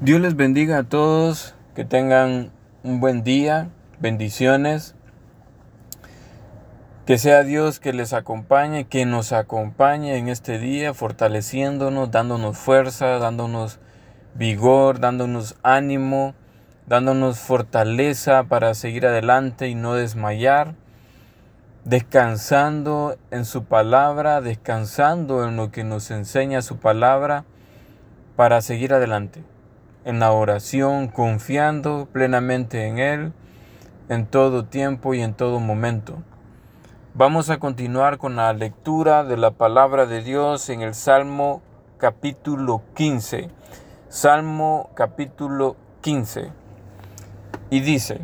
Dios les bendiga a todos, que tengan un buen día, bendiciones. Que sea Dios que les acompañe, que nos acompañe en este día, fortaleciéndonos, dándonos fuerza, dándonos vigor, dándonos ánimo, dándonos fortaleza para seguir adelante y no desmayar, descansando en su palabra, descansando en lo que nos enseña su palabra para seguir adelante en la oración, confiando plenamente en Él en todo tiempo y en todo momento. Vamos a continuar con la lectura de la palabra de Dios en el Salmo capítulo 15. Salmo capítulo 15. Y dice,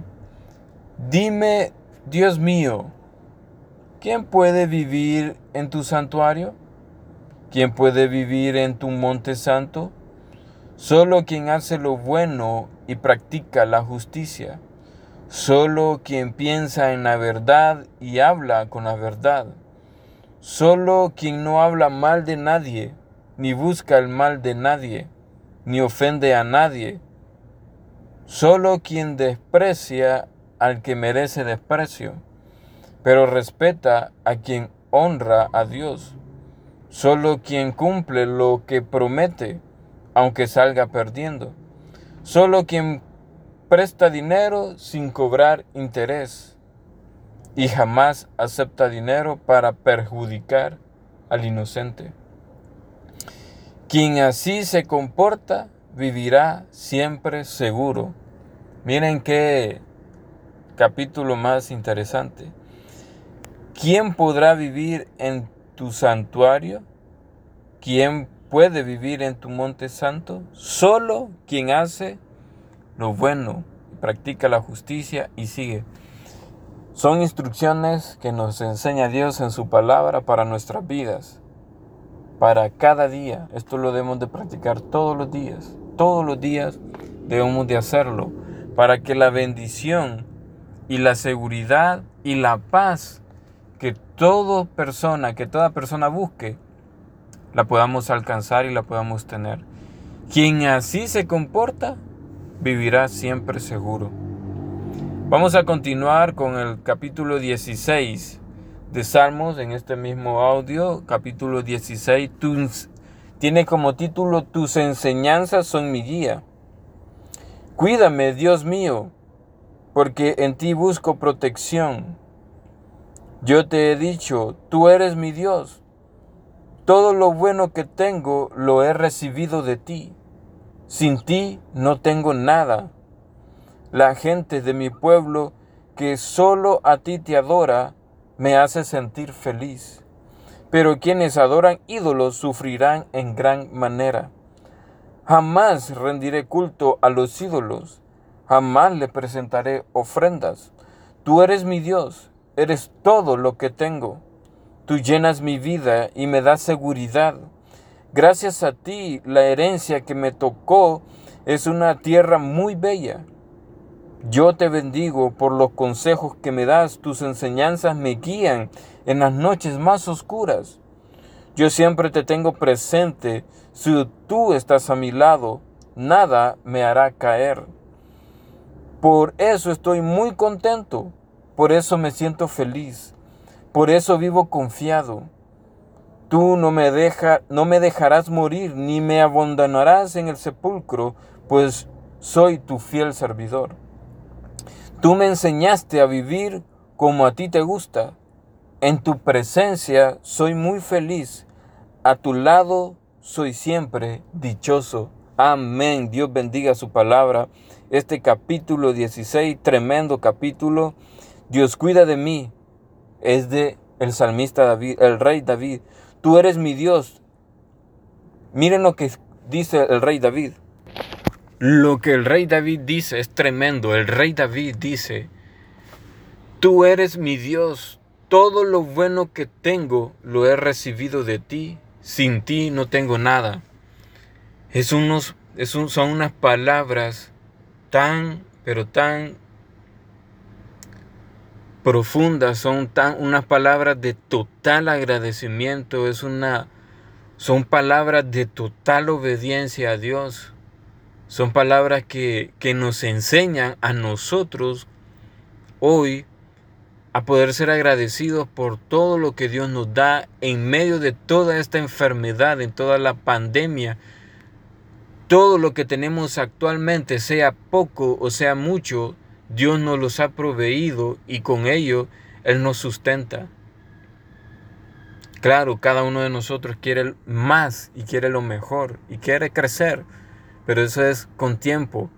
Dime, Dios mío, ¿quién puede vivir en tu santuario? ¿Quién puede vivir en tu monte santo? Solo quien hace lo bueno y practica la justicia. Solo quien piensa en la verdad y habla con la verdad. Solo quien no habla mal de nadie, ni busca el mal de nadie, ni ofende a nadie. Solo quien desprecia al que merece desprecio, pero respeta a quien honra a Dios. Solo quien cumple lo que promete aunque salga perdiendo. Solo quien presta dinero sin cobrar interés y jamás acepta dinero para perjudicar al inocente. Quien así se comporta vivirá siempre seguro. Miren qué capítulo más interesante. ¿Quién podrá vivir en tu santuario? ¿Quién puede vivir en tu monte santo? Solo quien hace lo bueno, practica la justicia y sigue. Son instrucciones que nos enseña Dios en su palabra para nuestras vidas, para cada día. Esto lo debemos de practicar todos los días. Todos los días debemos de hacerlo para que la bendición y la seguridad y la paz que toda persona, que toda persona busque, la podamos alcanzar y la podamos tener. Quien así se comporta, vivirá siempre seguro. Vamos a continuar con el capítulo 16 de Salmos en este mismo audio, capítulo 16. tiene como título Tus enseñanzas son mi guía. Cuídame, Dios mío, porque en ti busco protección. Yo te he dicho, tú eres mi Dios todo lo bueno que tengo lo he recibido de ti. Sin ti no tengo nada. La gente de mi pueblo que solo a ti te adora me hace sentir feliz. Pero quienes adoran ídolos sufrirán en gran manera. Jamás rendiré culto a los ídolos, jamás le presentaré ofrendas. Tú eres mi Dios, eres todo lo que tengo. Tú llenas mi vida y me das seguridad. Gracias a ti, la herencia que me tocó es una tierra muy bella. Yo te bendigo por los consejos que me das, tus enseñanzas me guían en las noches más oscuras. Yo siempre te tengo presente, si tú estás a mi lado, nada me hará caer. Por eso estoy muy contento, por eso me siento feliz. Por eso vivo confiado. Tú no me, deja, no me dejarás morir, ni me abandonarás en el sepulcro, pues soy tu fiel servidor. Tú me enseñaste a vivir como a ti te gusta. En tu presencia soy muy feliz. A tu lado soy siempre dichoso. Amén. Dios bendiga su palabra. Este capítulo 16, tremendo capítulo. Dios cuida de mí es de el salmista David, el rey David. Tú eres mi Dios. Miren lo que dice el rey David. Lo que el rey David dice es tremendo. El rey David dice, tú eres mi Dios. Todo lo bueno que tengo lo he recibido de ti. Sin ti no tengo nada. Es unos, es son unas palabras tan, pero tan profundas, son tan, unas palabras de total agradecimiento, es una, son palabras de total obediencia a Dios. Son palabras que, que nos enseñan a nosotros hoy a poder ser agradecidos por todo lo que Dios nos da en medio de toda esta enfermedad, en toda la pandemia. Todo lo que tenemos actualmente, sea poco o sea mucho, Dios nos los ha proveído y con ello Él nos sustenta. Claro, cada uno de nosotros quiere más y quiere lo mejor y quiere crecer, pero eso es con tiempo,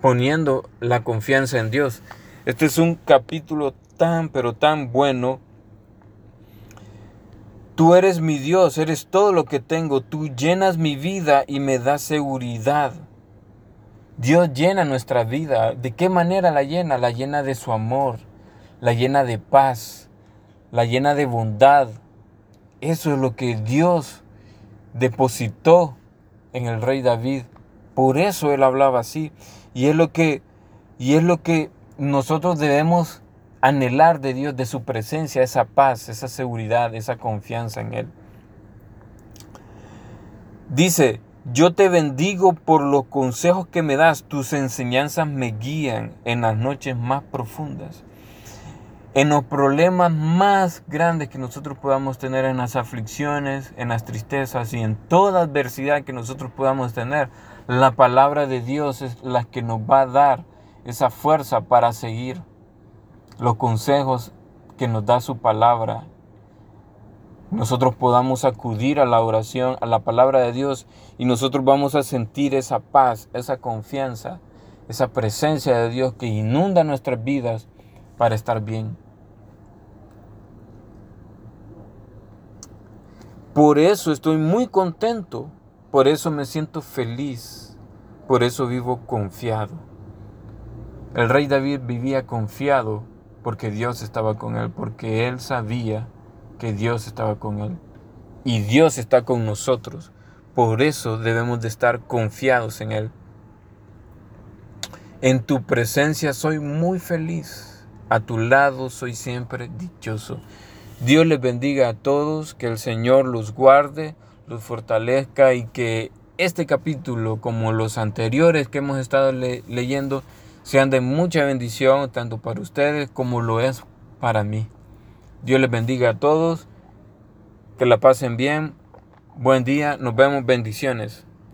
poniendo la confianza en Dios. Este es un capítulo tan, pero tan bueno. Tú eres mi Dios, eres todo lo que tengo, tú llenas mi vida y me das seguridad. Dios llena nuestra vida. ¿De qué manera la llena? La llena de su amor, la llena de paz, la llena de bondad. Eso es lo que Dios depositó en el rey David. Por eso él hablaba así. Y es lo que, y es lo que nosotros debemos anhelar de Dios, de su presencia, esa paz, esa seguridad, esa confianza en Él. Dice, yo te bendigo por los consejos que me das, tus enseñanzas me guían en las noches más profundas, en los problemas más grandes que nosotros podamos tener, en las aflicciones, en las tristezas y en toda adversidad que nosotros podamos tener. La palabra de Dios es la que nos va a dar esa fuerza para seguir los consejos que nos da su palabra. Nosotros podamos acudir a la oración, a la palabra de Dios y nosotros vamos a sentir esa paz, esa confianza, esa presencia de Dios que inunda nuestras vidas para estar bien. Por eso estoy muy contento, por eso me siento feliz, por eso vivo confiado. El rey David vivía confiado porque Dios estaba con él, porque él sabía que Dios estaba con él. Y Dios está con nosotros. Por eso debemos de estar confiados en Él. En tu presencia soy muy feliz. A tu lado soy siempre dichoso. Dios les bendiga a todos, que el Señor los guarde, los fortalezca y que este capítulo, como los anteriores que hemos estado leyendo, sean de mucha bendición tanto para ustedes como lo es para mí. Dios les bendiga a todos, que la pasen bien, buen día, nos vemos, bendiciones.